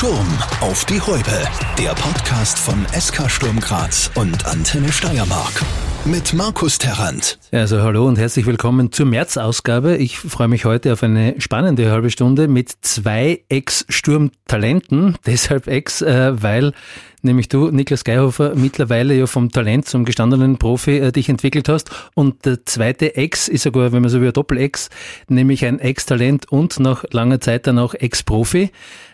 Sturm auf die Häupe. Der Podcast von SK Sturm Graz und Antenne Steiermark. Mit Markus Terrant. Also hallo und herzlich willkommen zur März-Ausgabe. Ich freue mich heute auf eine spannende halbe Stunde mit zwei Ex-Sturm-Talenten. Deshalb Ex, äh, weil nämlich du, Niklas Geihofer, mittlerweile ja vom Talent zum gestandenen Profi äh, dich entwickelt hast. Und der zweite Ex ist sogar, wenn man so ein Doppel-Ex, nämlich ein Ex-Talent und nach langer Zeit dann auch Ex-Profi.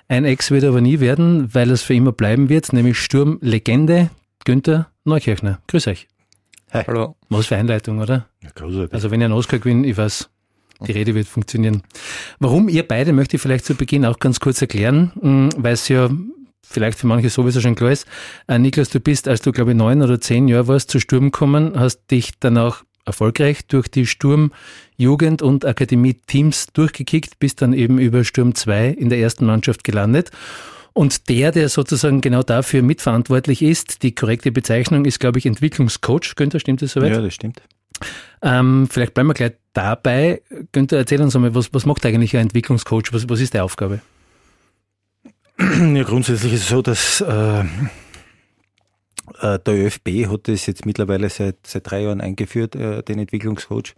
Ein Ex wird aber nie werden, weil es für immer bleiben wird, nämlich Sturmlegende Günther Neukirchner. Grüß euch. Hi. Hallo. Was für Einleitung, oder? Ja, großartig. Also wenn ihr einen Oscar gewinnt, ich weiß, die Rede wird funktionieren. Warum ihr beide, möchte ich vielleicht zu Beginn auch ganz kurz erklären, hm, weil es ja vielleicht für manche sowieso schon klar ist. Äh, Niklas, du bist, als du glaube ich neun oder zehn Jahre warst, zu Sturm gekommen, hast dich dann auch erfolgreich durch die Sturm Jugend- und Akademie-Teams durchgekickt, bist dann eben über Sturm 2 in der ersten Mannschaft gelandet. Und der, der sozusagen genau dafür mitverantwortlich ist, die korrekte Bezeichnung ist, glaube ich, Entwicklungscoach. Günther, stimmt das soweit? Ja, das stimmt. Ähm, vielleicht bleiben wir gleich dabei. Günther, erzähl uns einmal, was, was macht eigentlich ein Entwicklungscoach? Was, was ist die Aufgabe? Ja, grundsätzlich ist es so, dass äh, der ÖFB hat das jetzt mittlerweile seit, seit drei Jahren eingeführt, äh, den Entwicklungscoach.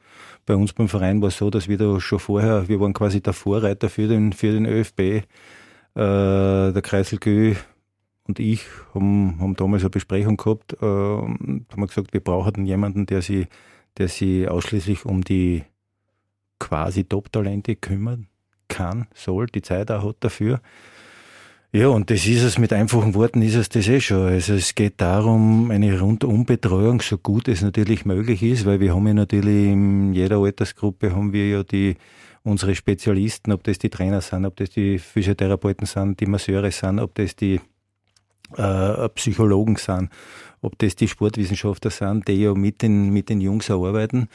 Bei uns beim Verein war es so, dass wir da schon vorher, wir waren quasi der Vorreiter für den, für den ÖFB. Äh, der Kreisel Gö und ich haben, haben damals eine Besprechung gehabt, äh, haben gesagt, wir brauchen jemanden, der sich, der sich ausschließlich um die quasi Top-Talente kümmern kann, soll, die Zeit auch hat dafür. Ja, und das ist es, mit einfachen Worten ist es das eh schon. Also es geht darum, eine Rundumbetreuung, so gut es natürlich möglich ist, weil wir haben ja natürlich in jeder Altersgruppe haben wir ja die, unsere Spezialisten, ob das die Trainer sind, ob das die Physiotherapeuten sind, die Masseure sind, ob das die äh, Psychologen sind, ob das die Sportwissenschaftler sind, die ja mit den, mit den Jungs arbeiten.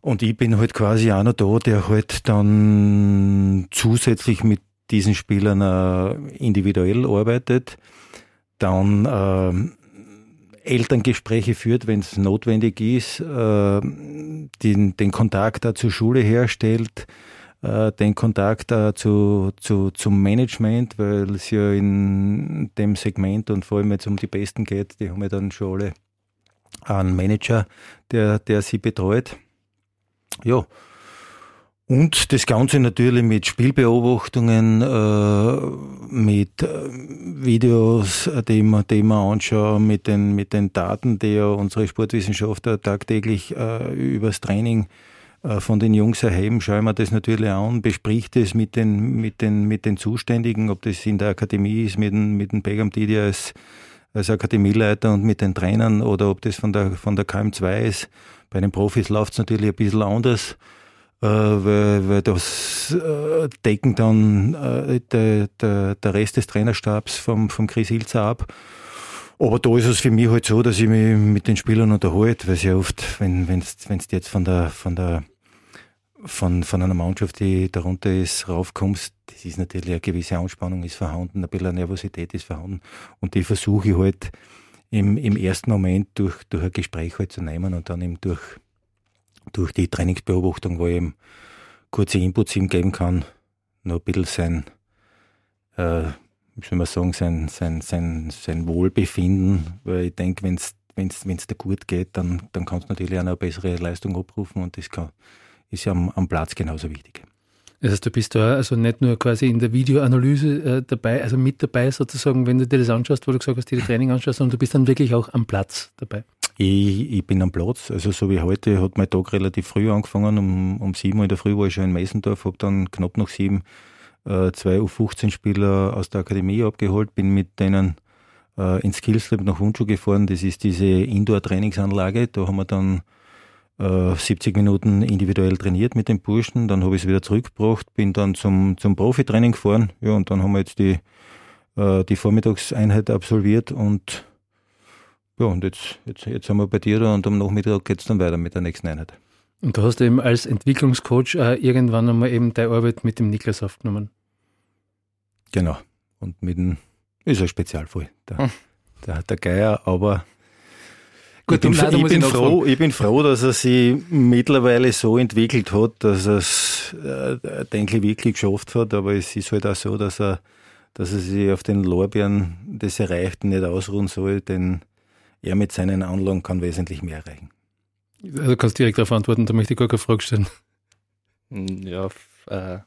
Und ich bin halt quasi noch da, der halt dann zusätzlich mit diesen Spielern äh, individuell arbeitet, dann äh, Elterngespräche führt, wenn es notwendig ist, äh, den, den Kontakt da zur Schule herstellt, äh, den Kontakt zu, zu, zum Management, weil es ja in dem Segment und vor allem jetzt um die Besten geht, die haben ja dann schon alle einen Manager, der, der sie betreut. Ja, und das Ganze natürlich mit Spielbeobachtungen, äh, mit äh, Videos, die man, die man anschauen, mit den, mit den Daten, die ja unsere Sportwissenschaftler tagtäglich äh, übers Training äh, von den Jungs erheben, schauen wir das natürlich an, bespricht es mit den, mit den, mit den Zuständigen, ob das in der Akademie ist, mit dem, mit dem Begam Didi als, als Akademieleiter und mit den Trainern oder ob das von der, von der KM2 ist. Bei den Profis läuft es natürlich ein bisschen anders äh, weil, weil das äh, decken dann äh, der, der, der Rest des Trainerstabs vom, vom Chris Hilzer ab. Aber da ist es für mich halt so, dass ich mich mit den Spielern unterhalte, weil sehr oft, wenn wenn's, wenn's jetzt von der von der von, von einer Mannschaft, die darunter ist, raufkommst, das ist natürlich eine gewisse Anspannung ist vorhanden, ein bisschen Nervosität ist vorhanden. Und die versuche ich halt im, im ersten Moment durch, durch ein Gespräch halt zu nehmen und dann eben durch durch die Trainingsbeobachtung, wo ich eben kurze Inputs ihm geben kann, noch ein bisschen sein, äh, wie soll man sagen, sein, sein, sein, sein Wohlbefinden, weil ich denke, wenn es wenn's, wenn's dir gut geht, dann, dann kannst du natürlich auch eine bessere Leistung abrufen und das kann, ist ja am, am Platz genauso wichtig. Das heißt, du bist da also nicht nur quasi in der Videoanalyse äh, dabei, also mit dabei sozusagen, wenn du dir das anschaust, wo du gesagt hast, dir das Training anschaust, sondern du bist dann wirklich auch am Platz dabei. Ich, ich bin am Platz, also so wie heute hat mein Tag relativ früh angefangen, um, um sieben Uhr in der Früh war ich schon in Messendorf, habe dann knapp nach sieben äh, zwei U15-Spieler aus der Akademie abgeholt, bin mit denen äh, ins Skillslab nach Wunschuh gefahren, das ist diese Indoor-Trainingsanlage, da haben wir dann äh, 70 Minuten individuell trainiert mit den Burschen, dann habe ich es wieder zurückgebracht, bin dann zum, zum Profitraining gefahren, ja, und dann haben wir jetzt die, äh, die Vormittagseinheit absolviert und ja, und jetzt, jetzt, jetzt sind wir bei dir da und am Nachmittag geht es dann weiter mit der nächsten Einheit. Und du hast eben als Entwicklungscoach äh, irgendwann einmal eben deine Arbeit mit dem Niklas aufgenommen. Genau. Und mit dem, ist ein Spezialfall, der, hm. der, der Geier, aber Gut, ich, bin, ich, bin froh, ich bin froh, dass er sich mittlerweile so entwickelt hat, dass er es, äh, denke ich, wirklich geschafft hat. Aber es ist halt auch so, dass er dass er sich auf den Lorbeeren des Erreichten nicht ausruhen soll, denn er mit seinen Anlagen kann wesentlich mehr erreichen. Du kannst direkt darauf antworten, da möchte ich gar keine Frage stellen. Ja, äh,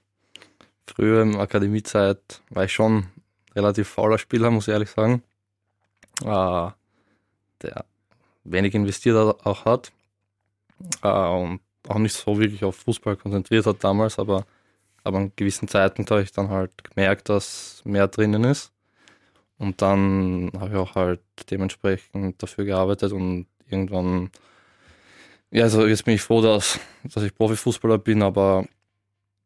früher in Akademiezeit war ich schon relativ fauler Spieler, muss ich ehrlich sagen. Äh, der wenig investiert auch hat äh, und auch nicht so wirklich auf Fußball konzentriert hat damals, aber, aber an gewissen Zeiten habe ich dann halt gemerkt, dass mehr drinnen ist. Und dann habe ich auch halt dementsprechend dafür gearbeitet und irgendwann, ja, also jetzt bin ich froh, dass, dass ich Profifußballer bin, aber.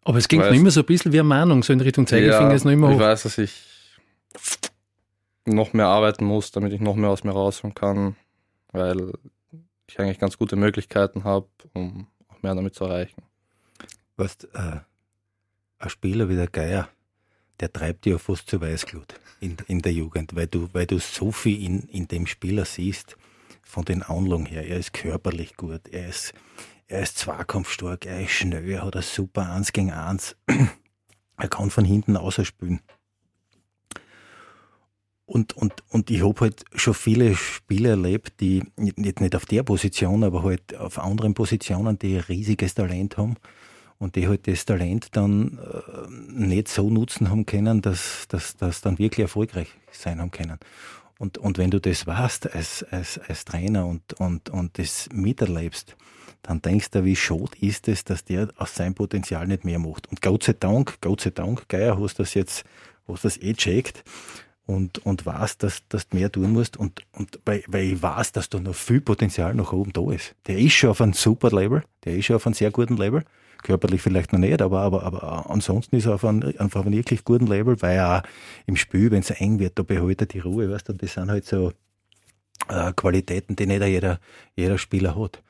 Aber es ging noch immer so ein bisschen wie eine Mahnung, so in Richtung Zeigefinger ja, ist noch immer hoch. Ich weiß, dass ich noch mehr arbeiten muss, damit ich noch mehr aus mir rausholen kann, weil ich eigentlich ganz gute Möglichkeiten habe, um auch mehr damit zu erreichen. Weißt, äh, ein Spieler wie der Geier, der treibt dir fast zu Weißglut in, in der Jugend, weil du, weil du so viel in, in dem Spieler siehst, von den Anlagen her. Er ist körperlich gut, er ist, er ist zweikampfstark, er ist schnell, er hat ein super 1 gegen 1. er kann von hinten außerspielen. Und, und, und ich habe halt schon viele Spiele erlebt, die nicht, nicht auf der Position, aber halt auf anderen Positionen, die ein riesiges Talent haben und die halt das Talent dann äh, nicht so nutzen haben können, dass, dass, dass dann wirklich erfolgreich sein haben können. Und, und wenn du das weißt als, als, als Trainer und, und, und das miterlebst, dann denkst du, wie schade ist es, dass der aus seinem Potenzial nicht mehr macht. Und Gott sei Dank, Gott sei Dank, Geier, hast das jetzt, hast das eh checkt und, und weißt, dass, dass du mehr tun musst und, und weil, weil ich weiß, dass da noch viel Potenzial nach oben da ist. Der ist schon auf einem super Level, der ist schon auf einem sehr guten Level. Körperlich vielleicht noch nicht, aber, aber, aber ansonsten ist er auf einem, auf einem wirklich guten Level, weil er im Spiel, wenn es eng wird, da behält er die Ruhe, weißt du, und das sind halt so äh, Qualitäten, die nicht jeder, jeder Spieler hat.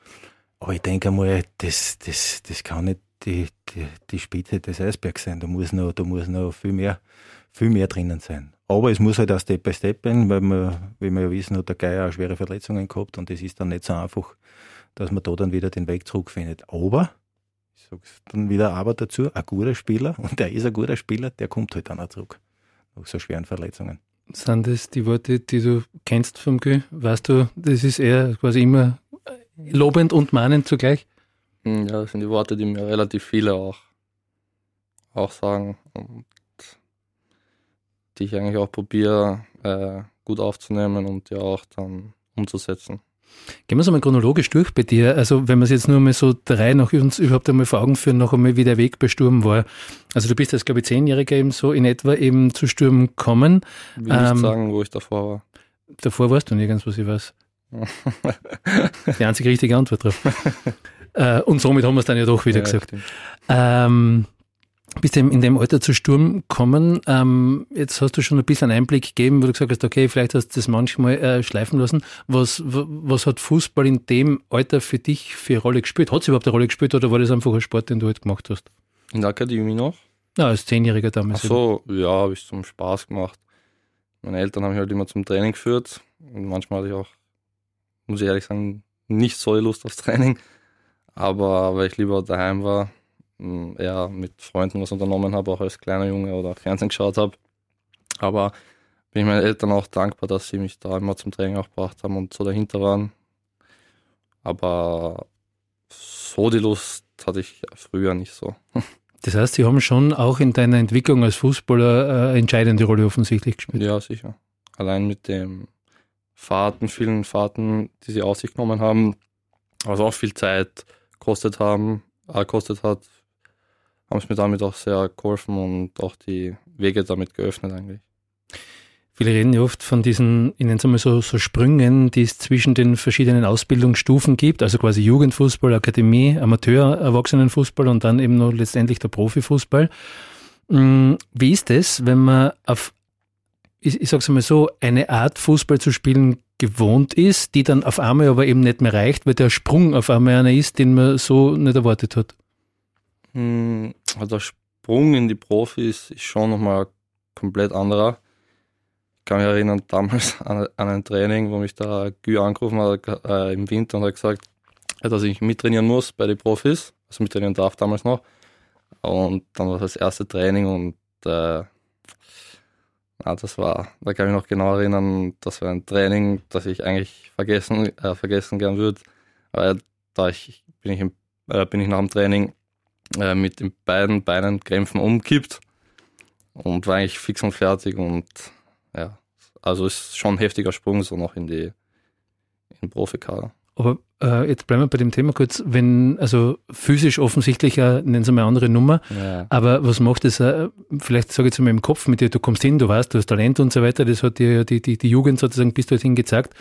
Aber ich denke einmal, das, das, das kann nicht die, die, die Spitze des Eisbergs sein. Da muss noch, da muss noch viel mehr, viel mehr drinnen sein. Aber es muss halt auch Step by Step gehen, weil wir, wie wir ja wissen, hat der Geier auch schwere Verletzungen gehabt und es ist dann nicht so einfach, dass man da dann wieder den Weg zurückfindet. Aber, ich sage dann wieder aber dazu, ein guter Spieler, und der ist ein guter Spieler, der kommt halt dann auch zurück. Nach so schweren Verletzungen. Sind das die Worte, die du kennst vom Gü? Weißt du, das ist eher quasi immer lobend und mahnend zugleich? Hm, ja, das sind die Worte, die mir relativ viele auch, auch sagen. Und die ich eigentlich auch probiere, äh, gut aufzunehmen und ja auch dann umzusetzen. Gehen wir es einmal chronologisch durch bei dir. Also, wenn wir es jetzt nur mal so drei nach uns überhaupt einmal vor Augen führen, noch einmal, wie der Weg bei Sturm war. Also, du bist als, glaube ich, Zehnjähriger eben so in etwa eben zu Sturm gekommen. Ich will ähm, nicht sagen, wo ich davor war. Davor warst du nirgends, was ich weiß. Die einzige richtige Antwort drauf. äh, und somit haben wir es dann ja doch wieder ja, gesagt. Ähm, bist du in dem Alter zu Sturm gekommen. Ähm, jetzt hast du schon ein bisschen Einblick gegeben, wo du gesagt hast, okay, vielleicht hast du das manchmal äh, schleifen lassen. Was, was hat Fußball in dem Alter für dich für eine Rolle gespielt? Hat es überhaupt eine Rolle gespielt oder war das einfach ein Sport, den du halt gemacht hast? In der Akademie noch? Ja, als Zehnjähriger damals. Ach so, ja, habe ich zum Spaß gemacht. Meine Eltern haben mich halt immer zum Training geführt und manchmal hatte ich auch, muss ich ehrlich sagen, nicht so Lust aufs Training. Aber weil ich lieber daheim war, eher mit Freunden was unternommen habe, auch als kleiner Junge oder Fernsehen geschaut habe. Aber bin ich meinen Eltern auch dankbar, dass sie mich da immer zum Training auch gebracht haben und so dahinter waren. Aber so die Lust hatte ich früher nicht so. Das heißt, Sie haben schon auch in deiner Entwicklung als Fußballer eine entscheidende Rolle offensichtlich gespielt. Ja, sicher. Allein mit den Fahrten, vielen Fahrten, die Sie auf sich genommen haben, was auch viel Zeit kostet haben, äh, kostet hat, haben es mir damit auch sehr geholfen und auch die Wege damit geöffnet eigentlich. Viele reden ja oft von diesen, ich nenne es einmal so, so Sprüngen, die es zwischen den verschiedenen Ausbildungsstufen gibt, also quasi Jugendfußball, Akademie, Amateur, Erwachsenenfußball und dann eben noch letztendlich der Profifußball. Mm, wie ist es, wenn man auf, ich, ich sage es einmal so, eine Art Fußball zu spielen gewohnt ist, die dann auf einmal aber eben nicht mehr reicht, weil der Sprung auf einmal einer ist, den man so nicht erwartet hat? Hm, also der Sprung in die Profis ist schon nochmal komplett anderer. Ich kann mich erinnern, damals an, an ein Training, wo mich der Gü angerufen hat äh, im Winter und hat gesagt, dass ich mittrainieren muss bei den Profis, also mittrainieren darf damals noch. Und dann war das erste Training und äh, Ah, das war, da kann ich noch genau erinnern, das war ein Training, das ich eigentlich vergessen, äh, vergessen gern würde. Aber da ich, bin ich, im, äh, bin ich nach dem Training äh, mit den beiden Beinen Krämpfen umkippt und war eigentlich fix und fertig und ja, also ist schon ein heftiger Sprung so noch in die in den Profikader. Aber äh, jetzt bleiben wir bei dem Thema kurz, wenn, also physisch offensichtlich, äh, nennen Sie mal eine andere Nummer, ja. aber was macht das, äh, vielleicht sage ich jetzt mal im Kopf mit dir, du kommst hin, du weißt, du hast Talent und so weiter, das hat dir die, die, die Jugend sozusagen bis dorthin gezeigt.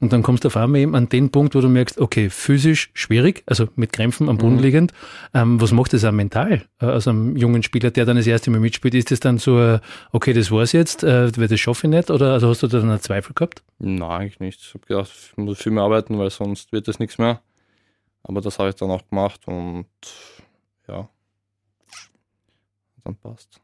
Und dann kommst du auf einmal eben an den Punkt, wo du merkst, okay, physisch schwierig, also mit Krämpfen am Boden mhm. liegend. Ähm, was macht das auch mental äh, aus einem jungen Spieler, der dann das erste Mal mitspielt? Ist das dann so, äh, okay, das war's jetzt, äh, das schaffe ich nicht? Oder also hast du da dann einen Zweifel gehabt? Nein, eigentlich nicht. Ich habe gedacht, ich muss viel mehr arbeiten, weil sonst wird das nichts mehr. Aber das habe ich dann auch gemacht und ja, dann passt.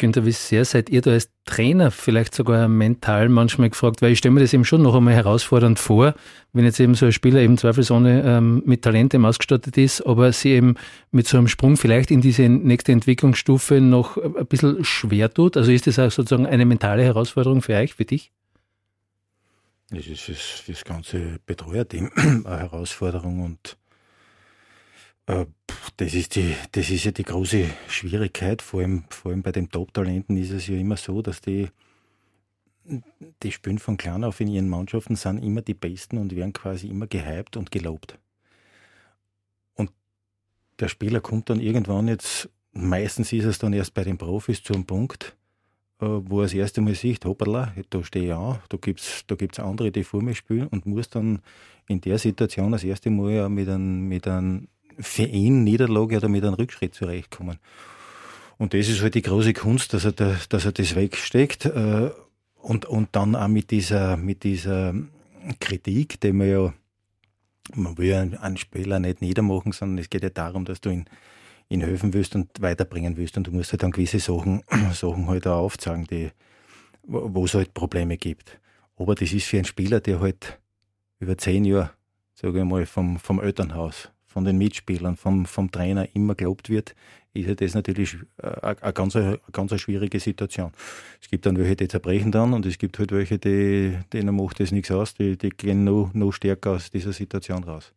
Günther, wie sehr seid ihr da als Trainer vielleicht sogar mental manchmal gefragt? Weil ich stelle mir das eben schon noch einmal herausfordernd vor, wenn jetzt eben so ein Spieler eben zweifelsohne ähm, mit Talentem ausgestattet ist, aber sie eben mit so einem Sprung vielleicht in diese nächste Entwicklungsstufe noch ein bisschen schwer tut. Also ist das auch sozusagen eine mentale Herausforderung für euch, für dich? Es ist für das ganze Betreuerteam eine Herausforderung und äh, das ist, die, das ist ja die große Schwierigkeit. Vor allem, vor allem bei den Top-Talenten ist es ja immer so, dass die, die spielen von klein auf in ihren Mannschaften, sind immer die Besten und werden quasi immer gehypt und gelobt. Und der Spieler kommt dann irgendwann jetzt, meistens ist es dann erst bei den Profis zu einem Punkt, äh, wo er das erste Mal sieht, hoppala, da stehe ich an, da gibt es da gibt's andere, die vor mir spielen und muss dann in der Situation das erste Mal mit einem, mit einem für ihn Niederlage oder mit einem Rückschritt zurechtkommen. Und das ist halt die große Kunst, dass er, da, dass er das wegsteckt äh, und, und dann auch mit dieser, mit dieser Kritik, die man ja, man will ja einen Spieler nicht niedermachen, sondern es geht ja darum, dass du ihn, ihn helfen willst und weiterbringen willst und du musst halt dann gewisse Sachen, Sachen halt auch aufzeigen, die, wo es halt Probleme gibt. Aber das ist für einen Spieler, der halt über zehn Jahre, sage ich mal, vom, vom Elternhaus von den Mitspielern, vom, vom Trainer immer gelobt wird, ist das natürlich äh, eine ganz, eine ganz schwierige Situation. Es gibt dann welche, die zerbrechen dann und es gibt halt welche, die, denen macht das nichts aus, die, die gehen noch, noch stärker aus dieser Situation raus.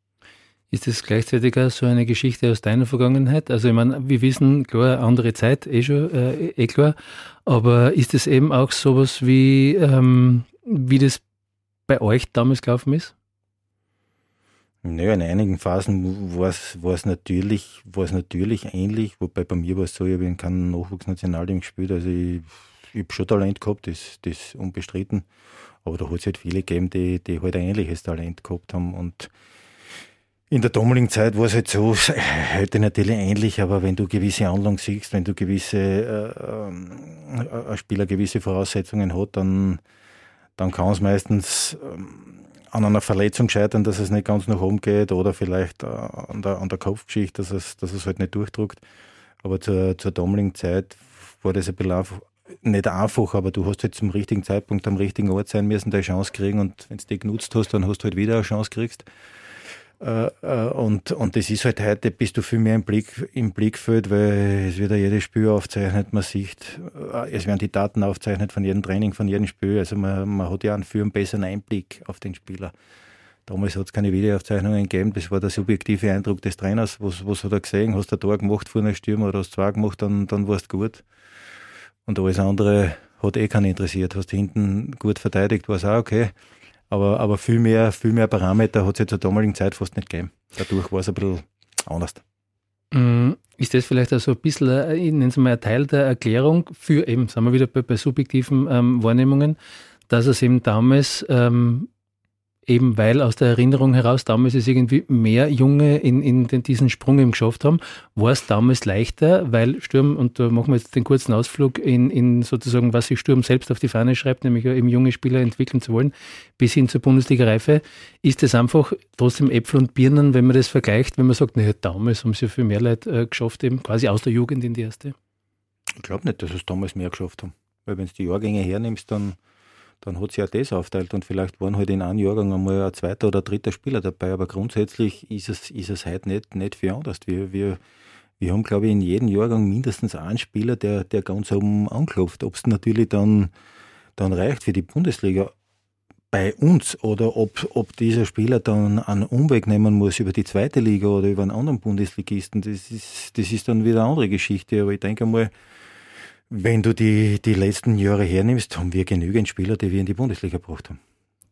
Ist das gleichzeitig auch so eine Geschichte aus deiner Vergangenheit? Also ich meine, wir wissen, klar, andere Zeit, eh schon, äh, eh klar, aber ist es eben auch sowas wie, ähm, wie das bei euch damals gelaufen ist? Naja, in einigen Phasen war es natürlich, natürlich ähnlich, wobei bei mir war es so, ich habe in keinem Nachwuchsnationalteam gespielt, also ich, ich habe schon Talent gehabt, das, ist unbestritten, aber da hat es halt viele gegeben, die, die halt ein ähnliches Talent gehabt haben und in der damaligen Zeit war es halt so, heute natürlich ähnlich, aber wenn du gewisse Anlagen siehst, wenn du gewisse, äh, äh, ein Spieler gewisse Voraussetzungen hat, dann, dann kann es meistens ähm, an einer Verletzung scheitern, dass es nicht ganz nach oben geht oder vielleicht äh, an der, an der Kopfgeschichte, dass es, dass es halt nicht durchdruckt. Aber zur, zur damaligen Zeit war das ein bisschen einfach, nicht einfach, aber du hast halt zum richtigen Zeitpunkt am richtigen Ort sein müssen, deine Chance kriegen und wenn du die genutzt hast, dann hast du halt wieder eine Chance kriegst. Äh, äh, und, und das ist halt heute, bist du viel mehr im, Blick, im Blickfeld, weil es wird ja jedes Spiel aufzeichnet, man sieht, äh, es werden die Daten aufzeichnet von jedem Training, von jedem Spiel. Also man, man hat ja einen viel besseren Einblick auf den Spieler. Damals hat es keine Videoaufzeichnungen gegeben, das war der subjektive Eindruck des Trainers. Was, was hat er gesehen? Hast du ein Tor gemacht vor einer Stürmer oder hast du zwei gemacht, dann, dann war es gut. Und alles andere hat eh keinen interessiert. Hast du hinten gut verteidigt, war es auch okay. Aber, aber viel, mehr, viel mehr Parameter hat es ja zur damaligen Zeit fast nicht gegeben. Dadurch war es ein bisschen anders. Mm, ist das vielleicht also ein bisschen, äh, ich nenne es mal, ein Teil der Erklärung für eben, sagen wir wieder bei, bei subjektiven ähm, Wahrnehmungen, dass es eben damals ähm, eben weil aus der Erinnerung heraus damals es irgendwie mehr Junge in, in den, diesen Sprung eben geschafft haben, war es damals leichter, weil Sturm, und da machen wir jetzt den kurzen Ausflug in, in sozusagen, was sich Sturm selbst auf die Fahne schreibt, nämlich eben junge Spieler entwickeln zu wollen, bis hin zur Bundesliga-Reife, ist es einfach trotzdem Äpfel und Birnen, wenn man das vergleicht, wenn man sagt, naja, damals haben sie ja viel mehr Leute äh, geschafft, eben quasi aus der Jugend in die erste. Ich glaube nicht, dass es damals mehr geschafft haben. Weil wenn du die Jahrgänge hernimmst, dann dann hat sich ja das aufteilt und vielleicht waren halt in einem Jahrgang einmal ein zweiter oder dritter Spieler dabei, aber grundsätzlich ist es, ist es heute nicht, nicht viel anders. Wir, wir, wir haben, glaube ich, in jedem Jahrgang mindestens einen Spieler, der, der ganz oben anklopft. Ob es natürlich dann, dann reicht für die Bundesliga bei uns oder ob, ob dieser Spieler dann einen Umweg nehmen muss über die zweite Liga oder über einen anderen Bundesligisten, das ist, das ist dann wieder eine andere Geschichte. Aber ich denke mal, wenn du die, die letzten Jahre hernimmst, haben wir genügend Spieler, die wir in die Bundesliga gebracht haben.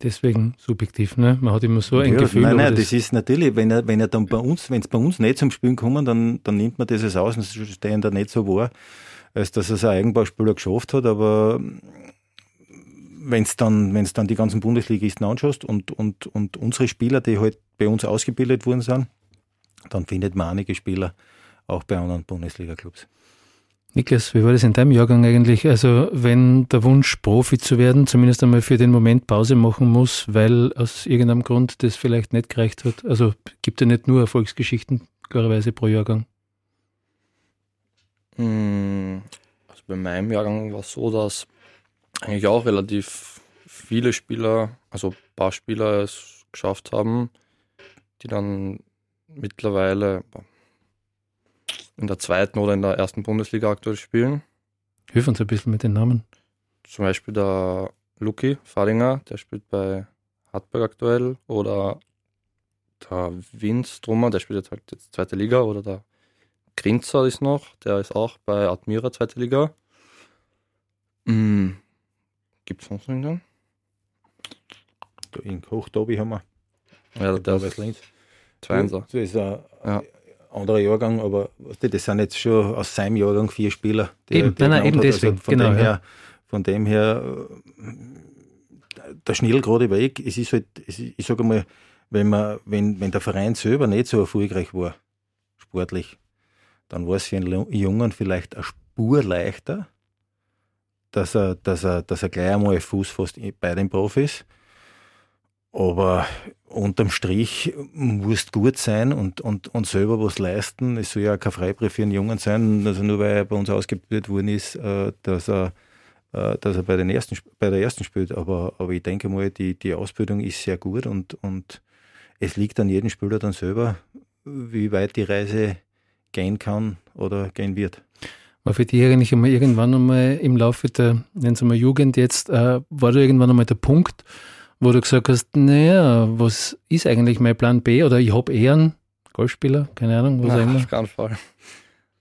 Deswegen subjektiv, ne? Man hat immer so ein ja, Gefühl. Nein, nein, das, das, ist natürlich, wenn er, wenn er dann bei uns, wenn es bei uns nicht zum Spielen kommen, dann, dann nimmt man das als Außenstehender nicht so wahr, als dass er es ein Eigenbauspieler geschafft hat, aber wenn es dann, wenn's dann die ganzen Bundesligisten anschaust und, und, und unsere Spieler, die halt bei uns ausgebildet worden sind, dann findet man einige Spieler auch bei anderen Bundesliga-Clubs. Niklas, wie war das in deinem Jahrgang eigentlich? Also, wenn der Wunsch, Profi zu werden, zumindest einmal für den Moment Pause machen muss, weil aus irgendeinem Grund das vielleicht nicht gereicht hat. Also, gibt ja nicht nur Erfolgsgeschichten, klarerweise pro Jahrgang. Hm, also, bei meinem Jahrgang war es so, dass eigentlich auch relativ viele Spieler, also ein paar Spieler es geschafft haben, die dann mittlerweile in der zweiten oder in der ersten Bundesliga aktuell spielen. Hilf uns ein bisschen mit den Namen. Zum Beispiel der Luki Fadinger, der spielt bei Hartberg aktuell, oder der Vince Drummer, der spielt jetzt halt jetzt zweite Liga, oder der Grinzer ist noch, der ist auch bei Admira zweite Liga. Mhm. Gibt es sonst irgendwann? In Hochdobi haben wir. Ja, der ist links. Zweinser. Das ist ein ja. Anderer Jahrgang, aber das sind jetzt schon aus seinem Jahrgang vier Spieler. Die, eben, die nein, eben hat. deswegen. Also von, genau, dem her, ja. von dem her, der schnell gerade weg. Es ist halt, ich sage mal, wenn, man, wenn, wenn der Verein selber nicht so erfolgreich war, sportlich, dann war es für einen Jungen vielleicht eine Spur leichter, dass er, dass er, dass er gleich einmal Fuß fasst bei den Profis. Aber unterm Strich musst gut sein und, und, und selber was leisten. Es soll ja kein Freibrief für einen Jungen sein, also nur weil er bei uns ausgebildet worden ist, äh, dass er, äh, dass er bei, den ersten, bei der ersten spielt. Aber, aber ich denke mal, die, die Ausbildung ist sehr gut und, und es liegt an jedem Spieler dann selber, wie weit die Reise gehen kann oder gehen wird. War für dich eigentlich einmal irgendwann einmal im Laufe der, nennen Sie mal Jugend jetzt, äh, war da irgendwann einmal der Punkt, wo du gesagt hast, naja, was ist eigentlich mein Plan B? Oder ich habe eher einen Golfspieler, keine Ahnung, was Nein, immer. Auf keinen Fall.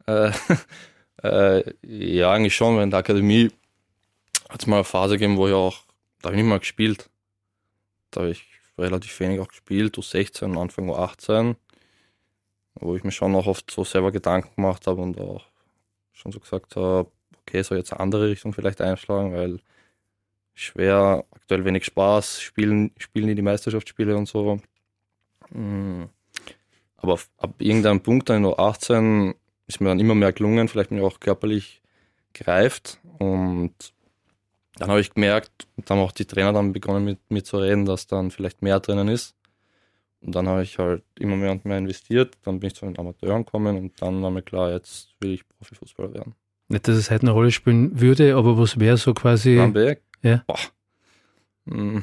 Äh, äh, ja, eigentlich schon, weil in der Akademie hat es mal eine Phase gegeben, wo ich auch, da habe ich nicht mal gespielt. Da habe ich relativ wenig auch gespielt, U16 und Anfang U18, wo ich mir schon auch oft so selber Gedanken gemacht habe und auch schon so gesagt habe, okay, soll jetzt eine andere Richtung vielleicht einschlagen, weil schwer, aktuell wenig Spaß, spielen, spielen die die Meisterschaftsspiele und so. Mm. Aber ab irgendeinem Punkt, dann in 18, ist mir dann immer mehr gelungen, vielleicht bin ich auch körperlich gereift und dann habe ich gemerkt, und dann haben auch die Trainer dann begonnen mit mir zu reden, dass dann vielleicht mehr drinnen ist. Und dann habe ich halt immer mehr und mehr investiert. Dann bin ich zu den Amateuren gekommen und dann war mir klar, jetzt will ich Profifußballer werden. Nicht, dass es heute eine Rolle spielen würde, aber was wäre so quasi. Plan B? Ja. Boah. Hm.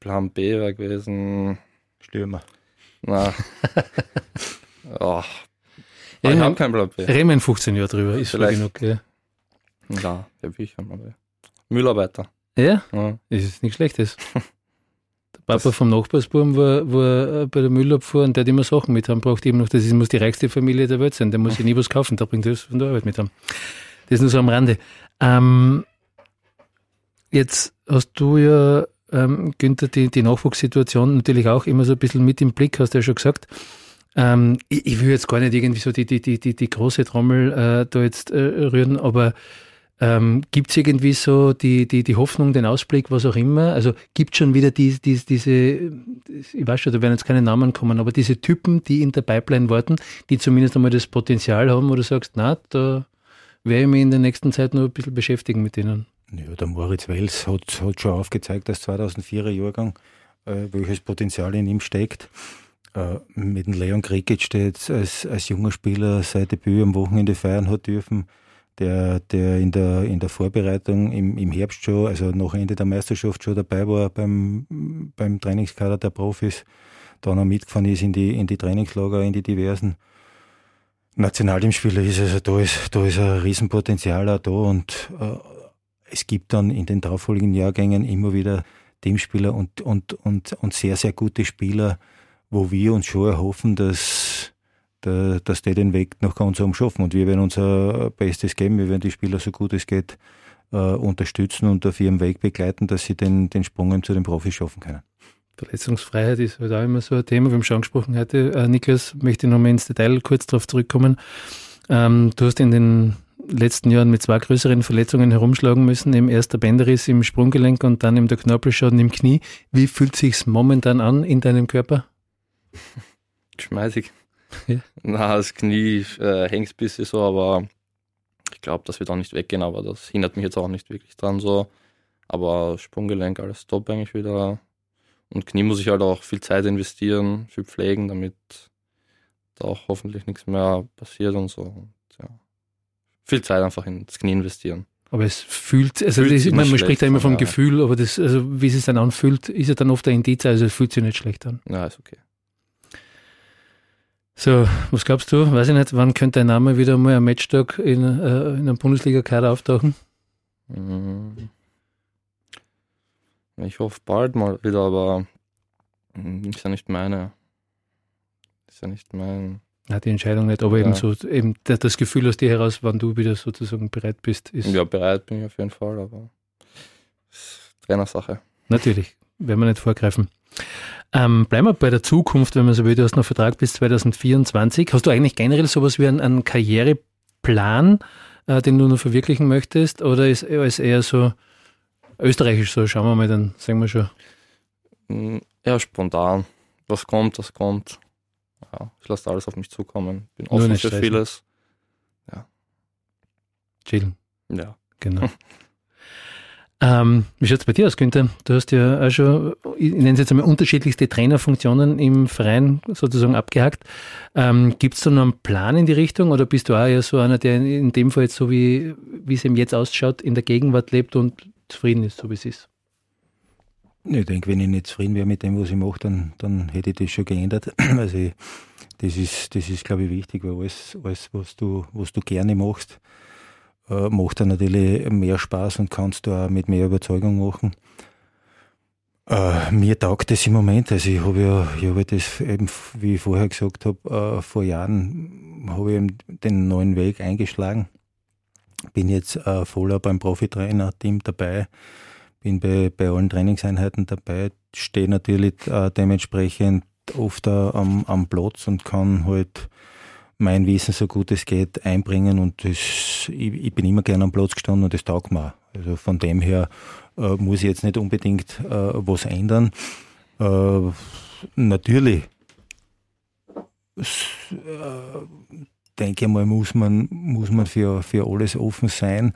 Plan B wäre gewesen. Stürmer. Na. oh. Ja, ich habe keinen Plan B. Reden wir in 15 Jahren drüber, ist vielleicht genug. Ja, ja habe ich keinen Plan B. Müllarbeiter. Ja? ja. Ist nichts Schlechtes. Papa vom Nachbarsbuben war, war bei der Müllabfuhr und der hat immer Sachen mit haben, braucht eben noch, das muss die reichste Familie der Welt sein, der muss ja nie was kaufen, der bringt das von der Arbeit mit haben. Das ist nur so am Rande. Ähm, jetzt hast du ja, ähm, Günther, die, die Nachwuchssituation natürlich auch immer so ein bisschen mit im Blick, hast du ja schon gesagt. Ähm, ich, ich, will jetzt gar nicht irgendwie so die, die, die, die, die große Trommel äh, da jetzt äh, rühren, aber ähm, gibt es irgendwie so die, die, die Hoffnung, den Ausblick, was auch immer? Also gibt schon wieder die, die, diese, ich weiß schon, da werden jetzt keine Namen kommen, aber diese Typen, die in der Pipeline warten, die zumindest einmal das Potenzial haben, wo du sagst, na, da werde ich mich in der nächsten Zeit noch ein bisschen beschäftigen mit denen. Ja, der Moritz Wels hat, hat schon aufgezeigt, dass 2004er Jahrgang, äh, welches Potenzial in ihm steckt. Äh, mit dem Leon Krikic, der jetzt als, als junger Spieler sein Debüt am Wochenende feiern hat dürfen, der, der in der, in der Vorbereitung im, im Herbst schon, also nach Ende der Meisterschaft schon dabei war beim, beim Trainingskader der Profis, dann auch mitgefahren ist in die, in die Trainingslager, in die diversen. Nationalteamspieler ist, also da ist, da ist ein Riesenpotenzial auch da und äh, es gibt dann in den darauffolgenden Jahrgängen immer wieder Teamspieler und, und, und, und sehr, sehr gute Spieler, wo wir uns schon erhoffen, dass, dass die den Weg nach ganz oben schaffen. Und wir werden unser Bestes geben, wir werden die Spieler so gut es geht äh, unterstützen und auf ihrem Weg begleiten, dass sie den, den Sprung zu den Profis schaffen können. Verletzungsfreiheit ist halt auch immer so ein Thema. Wir haben schon angesprochen heute. Äh, Niklas, möchte ich nochmal ins Detail kurz darauf zurückkommen. Ähm, du hast in den letzten Jahren mit zwei größeren Verletzungen herumschlagen müssen. Im ersten Bänderriss im Sprunggelenk und dann im der Knorpelschaden im Knie. Wie fühlt sich's momentan an in deinem Körper? Schmeißig. Ja. Na, das Knie äh, hängt ein bisschen so, aber ich glaube, das wird auch nicht weggehen, aber das hindert mich jetzt auch nicht wirklich dran so. Aber Sprunggelenk, alles top eigentlich wieder. Und Knie muss ich halt auch viel Zeit investieren, viel pflegen, damit da auch hoffentlich nichts mehr passiert und so. Viel Zeit einfach ins Knie investieren. Aber es fühlt, also fühlt das, man, man spricht ja immer vom. Gefühl, aber das, also wie es sich dann anfühlt, ist ja dann oft ein Indiz, also es fühlt sich nicht schlecht an. Ja, ist okay. So, was glaubst du? Weiß ich nicht, wann könnte dein Name wieder mal am Matchtag in, äh, in einem Bundesliga-Kader auftauchen? Mhm. Ich hoffe bald mal wieder, aber hm, ist ja nicht meine. Ist ja nicht mein. Ja, die Entscheidung nicht, aber ja. eben so, eben das Gefühl aus dir heraus, wann du wieder sozusagen bereit bist, ist. Ja, bereit bin ich auf jeden Fall, aber Trainersache. Natürlich, werden wir nicht vorgreifen. Ähm, bleiben wir bei der Zukunft, wenn man so will. Du hast noch Vertrag bis 2024. Hast du eigentlich generell sowas wie einen, einen Karriereplan, äh, den du noch verwirklichen möchtest? Oder ist es eher so, österreichisch so, schauen wir mal, dann sagen wir schon. Mm, ja, spontan. Was kommt, das kommt. Ja, ich lasse alles auf mich zukommen. Bin offen für vieles. Ja. Chillen. Ja. Genau. ähm, wie schaut es bei dir aus, Günther? Du hast ja auch schon, ich nenne es jetzt einmal, unterschiedlichste Trainerfunktionen im Verein sozusagen abgehakt. Ähm, Gibt es da noch einen Plan in die Richtung oder bist du auch eher so einer, der in dem Fall jetzt so wie, wie es ihm jetzt ausschaut, in der Gegenwart lebt und zufrieden ist, so wie es ist? Ich denke, wenn ich nicht zufrieden wäre mit dem, was ich mache, dann, dann hätte ich das schon geändert. Also ich, das ist, das ist, glaube ich, wichtig, weil alles, alles was, du, was du gerne machst, äh, macht dann natürlich mehr Spaß und kannst du auch mit mehr Überzeugung machen. Äh, mir taugt das im Moment. Also ich habe ja, ich habe das eben, wie ich vorher gesagt habe, äh, vor Jahren habe ich eben den neuen Weg eingeschlagen bin jetzt äh, voller beim Profitrainer-Team dabei, bin bei, bei allen Trainingseinheiten dabei, stehe natürlich äh, dementsprechend oft äh, am, am Platz und kann halt mein Wissen so gut es geht einbringen und das, ich, ich bin immer gerne am Platz gestanden und das taugt mir. Also von dem her äh, muss ich jetzt nicht unbedingt äh, was ändern. Äh, natürlich äh, denke mal, muss man, muss man für, für alles offen sein.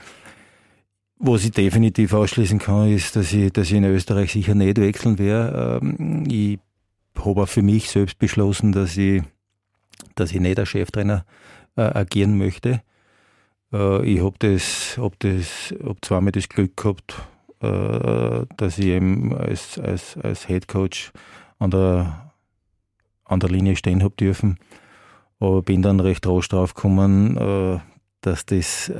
Was ich definitiv ausschließen kann, ist, dass ich, dass ich in Österreich sicher nicht wechseln werde. Ähm, ich habe auch für mich selbst beschlossen, dass ich, dass ich nicht als Cheftrainer äh, agieren möchte. Äh, ich habe das, hab das, hab zweimal das Glück gehabt, äh, dass ich eben als, als, als Head Coach an der, an der Linie stehen habe dürfen. Aber bin dann recht rasch drauf gekommen, äh, dass das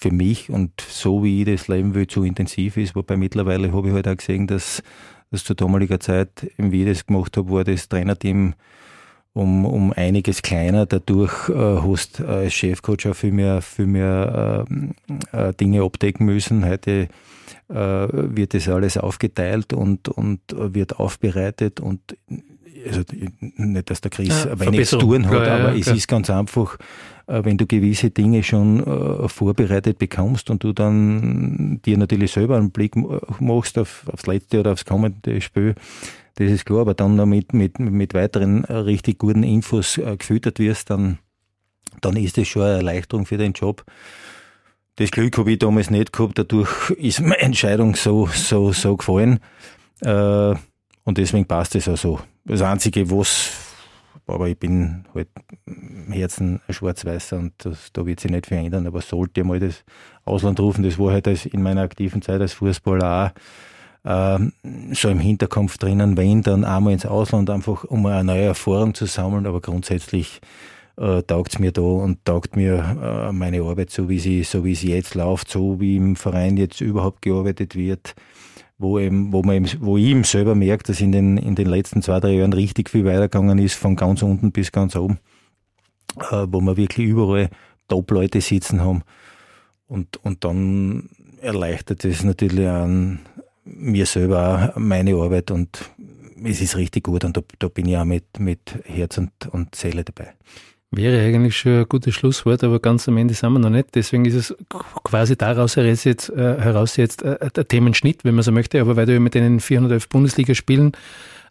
für mich und so wie ich das leben will, zu intensiv ist. Wobei mittlerweile habe ich halt auch gesehen, dass, dass zu damaliger Zeit, wie ich das gemacht habe, war das Trainerteam um, um einiges kleiner. Dadurch äh, hast du als Chefcoach auch viel mehr, viel mehr äh, äh, Dinge abdecken müssen. Heute äh, wird das alles aufgeteilt und, und wird aufbereitet und also nicht, dass der Chris ja, wenig zu tun hat, ja, aber ja, es ist ganz einfach, äh, wenn du gewisse Dinge schon äh, vorbereitet bekommst und du dann dir natürlich selber einen Blick machst auf, aufs letzte oder aufs kommende Spiel, das ist klar, aber dann damit mit, mit weiteren äh, richtig guten Infos gefüttert wirst, dann, dann ist das schon eine Erleichterung für den Job. Das Glück habe ich damals nicht gehabt, dadurch ist meine Entscheidung so, so, so gefallen. Und deswegen passt es auch so. Das Einzige, was, aber ich bin halt im Herzen ein Schwarz-Weißer und das, da wird sich nicht verändern, aber sollte mal das Ausland rufen, das war halt in meiner aktiven Zeit als Fußballer auch äh, so im Hinterkopf drinnen, wenn dann einmal ins Ausland einfach, um eine neue Erfahrung zu sammeln, aber grundsätzlich äh, taugt es mir da und taugt mir äh, meine Arbeit so, wie sie, so wie sie jetzt läuft, so wie im Verein jetzt überhaupt gearbeitet wird, wo eben, wo man eben, wo ich eben selber merke, dass in den, in den letzten zwei, drei Jahren richtig viel weitergegangen ist, von ganz unten bis ganz oben, äh, wo wir wirklich überall Top-Leute sitzen haben. Und, und dann erleichtert es natürlich an mir selber auch meine Arbeit und es ist richtig gut und da, da bin ich auch mit, mit Herz und, und Seele dabei. Wäre eigentlich schon ein gutes Schlusswort, aber ganz am Ende sind wir noch nicht. Deswegen ist es quasi daraus heraus jetzt, äh, heraus jetzt äh, der Themenschnitt, wenn man so möchte. Aber weil du ja mit den 411 Bundesligaspielen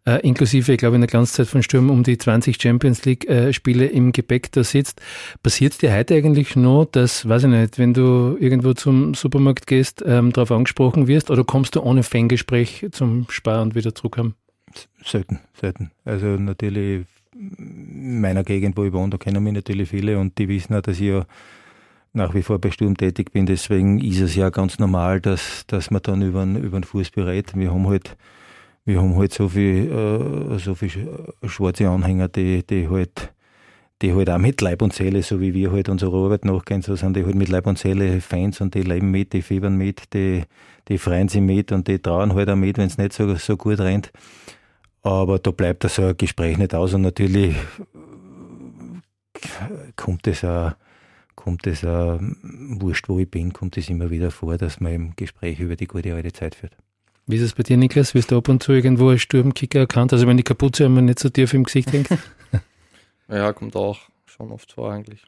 äh, inklusive, ich glaube, in der Glanzzeit von Sturm um die 20 Champions League-Spiele äh, im Gepäck da sitzt, passiert dir heute eigentlich noch, dass, weiß ich nicht, wenn du irgendwo zum Supermarkt gehst, ähm, darauf angesprochen wirst oder kommst du ohne Fangespräch zum Spar und wieder zurückkommen? Selten, selten. Also natürlich meiner Gegend, wo ich wohne, da kennen mich natürlich viele und die wissen auch, dass ich ja nach wie vor bei Sturm tätig bin. Deswegen ist es ja ganz normal, dass, dass man dann über den, über den Fuß berät. Wir haben halt, wir haben halt so viel, äh, so viel schwarze Anhänger, die, die halt, die halt auch mit Leib und Seele, so wie wir halt unserer Arbeit nachgehen, so sind die halt mit Leib und Seele Fans und die leben mit, die fiebern mit, die, die freuen sich mit und die trauen halt auch mit, wenn es nicht so, so gut rennt. Aber da bleibt so ein Gespräch nicht aus und natürlich kommt es auch, kommt es auch, wurscht wo ich bin, kommt es immer wieder vor, dass man im Gespräch über die gute alte Zeit führt. Wie ist es bei dir, Niklas? Wirst du ab und zu irgendwo als Sturmkicker erkannt? Also wenn die Kapuze einmal nicht so tief im Gesicht hängt? ja, kommt auch schon oft vor eigentlich.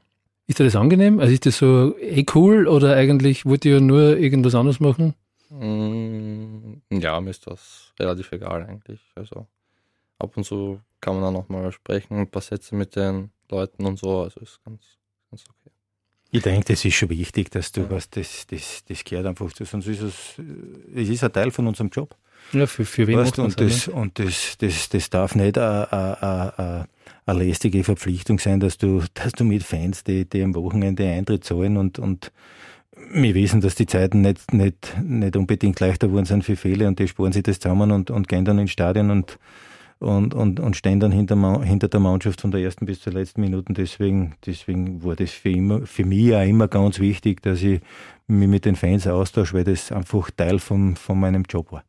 Ist dir das angenehm? Also ist das so eh cool oder eigentlich wollt ihr nur irgendwas anderes machen? Mm, ja, mir ist das relativ egal eigentlich. Also ab und zu kann man dann auch mal sprechen, ein paar Sätze mit den Leuten und so. Also ist ganz, ganz okay. Ich denke, das ist schon wichtig, dass du ja. was, das, das, das gehört einfach zu, sonst ist es, es ist ein Teil von unserem Job. Ja, für, für wen weißt, und, das, ne? und das, das, das darf nicht eine, eine lästige Verpflichtung sein, dass du, dass du mit Fans, die, die am Wochenende Eintritt zahlen und, und wir wissen, dass die Zeiten nicht, nicht, nicht unbedingt leichter geworden sind für viele und die sparen sich das zusammen und, und gehen dann ins Stadion und und, und, und stehen dann hinter, hinter der Mannschaft von der ersten bis zur letzten Minute. Deswegen, deswegen war das für, immer, für mich auch immer ganz wichtig, dass ich mich mit den Fans austausche, weil das einfach Teil von, von meinem Job war.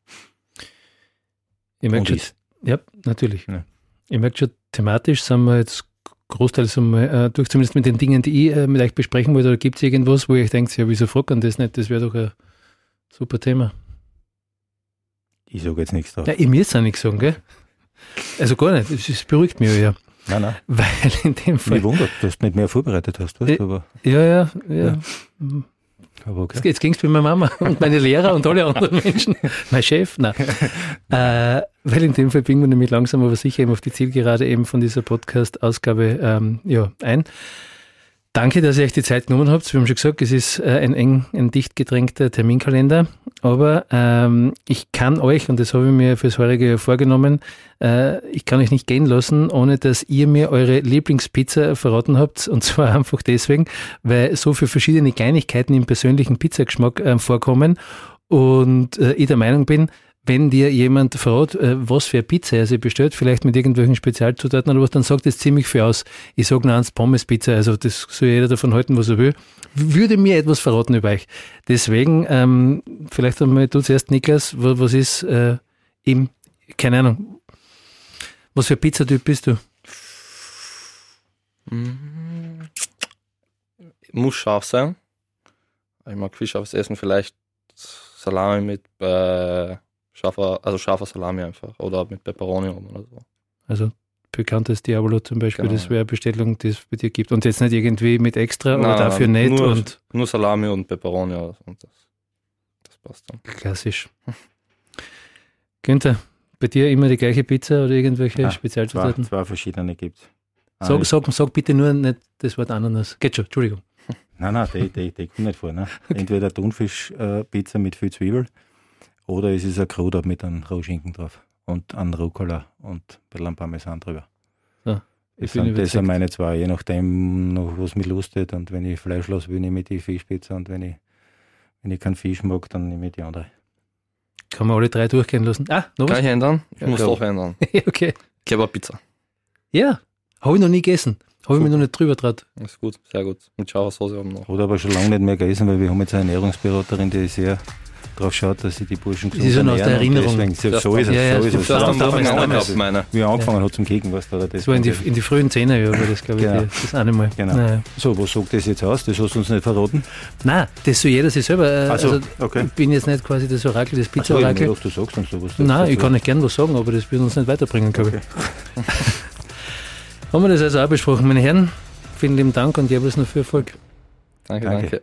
Ich merke schon, ist. ja, natürlich. Ja. Ich merke schon, thematisch sind wir jetzt großteils einmal äh, durch, zumindest mit den Dingen, die ich äh, mit euch besprechen wollte. Oder gibt es irgendwas, wo ich denke, ja, wieso fragt man das nicht? Das wäre doch ein super Thema. Ich sage jetzt nichts drauf. Ja, ich muss auch nichts sagen, gell? Also gar nicht, es beruhigt mich ja. Nein, nein. Weil in dem Fall. Mich wundert, dass du nicht mehr vorbereitet hast, weißt du, aber. Ja, ja, ja. ja. Aber okay. Jetzt ging es bei meiner Mama und meine Lehrer und alle anderen Menschen. mein Chef, nein. äh, weil in dem Fall biegen wir nämlich langsam aber sicher eben auf die Zielgerade eben von dieser Podcast-Ausgabe ähm, ja, ein. Danke, dass ihr euch die Zeit genommen habt. Wir haben schon gesagt, es ist äh, ein eng, ein dicht gedrängter Terminkalender. Aber ähm, ich kann euch, und das habe ich mir fürs heurige Jahr vorgenommen, äh, ich kann euch nicht gehen lassen, ohne dass ihr mir eure Lieblingspizza verraten habt. Und zwar einfach deswegen, weil so viele verschiedene Kleinigkeiten im persönlichen Pizzageschmack äh, vorkommen. Und äh, ich der Meinung bin, wenn dir jemand fragt, äh, was für eine Pizza er sich bestellt, vielleicht mit irgendwelchen Spezialzutaten oder was, dann sagt das ziemlich viel aus. Ich sage nur eins, Pommes-Pizza, also das soll jeder davon halten, was er will. Würde mir etwas verraten über euch. Deswegen, ähm, vielleicht einmal du zuerst, Niklas, was, ist äh, im, keine Ahnung, was für Pizzatyp bist du? Mhm. Muss scharf sein. Ich mag viel scharfes Essen, vielleicht Salami mit äh, scharfer, also scharfer Salami einfach oder mit Peperoni oben oder so. Also bekanntes Diabolo zum Beispiel, genau. das wäre eine Bestellung, die es bei dir gibt. Und jetzt nicht irgendwie mit extra nein, oder dafür nein, nicht. Nur, und nur Salami und Peperoni und das, das passt dann. Klassisch. Günther, bei dir immer die gleiche Pizza oder irgendwelche ja, Spezialzutaten? Zwei, zwei verschiedene gibt es. Sag, sag, sag bitte nur nicht das Wort Ananas. Geht schon, Entschuldigung. Nein, nein, die, die, die kommt nicht vor. Ne? Okay. Entweder Thunfischpizza äh, mit viel Zwiebel oder es ist ein Kruder mit einem Rohschinken drauf und einem Rucola und ein bisschen Parmesan drüber. Ja, das, sind, das sind meine zwei, je nachdem, noch was mir lustet. Und wenn ich fleischlos will, nehme ich die Fischpizza und wenn ich, wenn ich keinen Fisch mag, dann nehme ich die andere. Kann man alle drei durchgehen lassen? Ah, noch was? Kann ich ändern? Ich ja, muss doch ändern. okay. Kebab-Pizza. Ja, habe ich noch nie gegessen. Habe ich mich noch nicht drüber traut. Ist gut, sehr gut. Mit Schauersauce haben noch. Hat aber schon lange nicht mehr gegessen, weil wir haben jetzt eine Ernährungsberaterin, die sehr darauf schaut, dass sie die Burschen Das ist ja noch aus der Erinnerung. deswegen- so ist es, Ja, ja, so ist es. darfst Ja, am da Anfang haben wir auch auch nicht. meine. Wie er angefangen hat zum Kicken, was da das Das war in die, in die frühen Zehnerjahre, war das, glaube ich, Genau. das eine Mal. Genau. Naja. So, was sagt das jetzt aus? Das hast du uns nicht verraten. Nein, das soll jeder sich selber. äh, so, also, okay. Ich bin jetzt nicht quasi das Orakel, das Ach so, ich Pizza-Orakel. dachte, du sagst uns sowas. Nein, ich kann nicht gern was sagen, aber das wird uns nicht weiterbringen, glaube ich. Haben wir das also auch besprochen, meine Herren? Vielen lieben Dank und jeweils noch viel Erfolg. Danke, Danke. danke.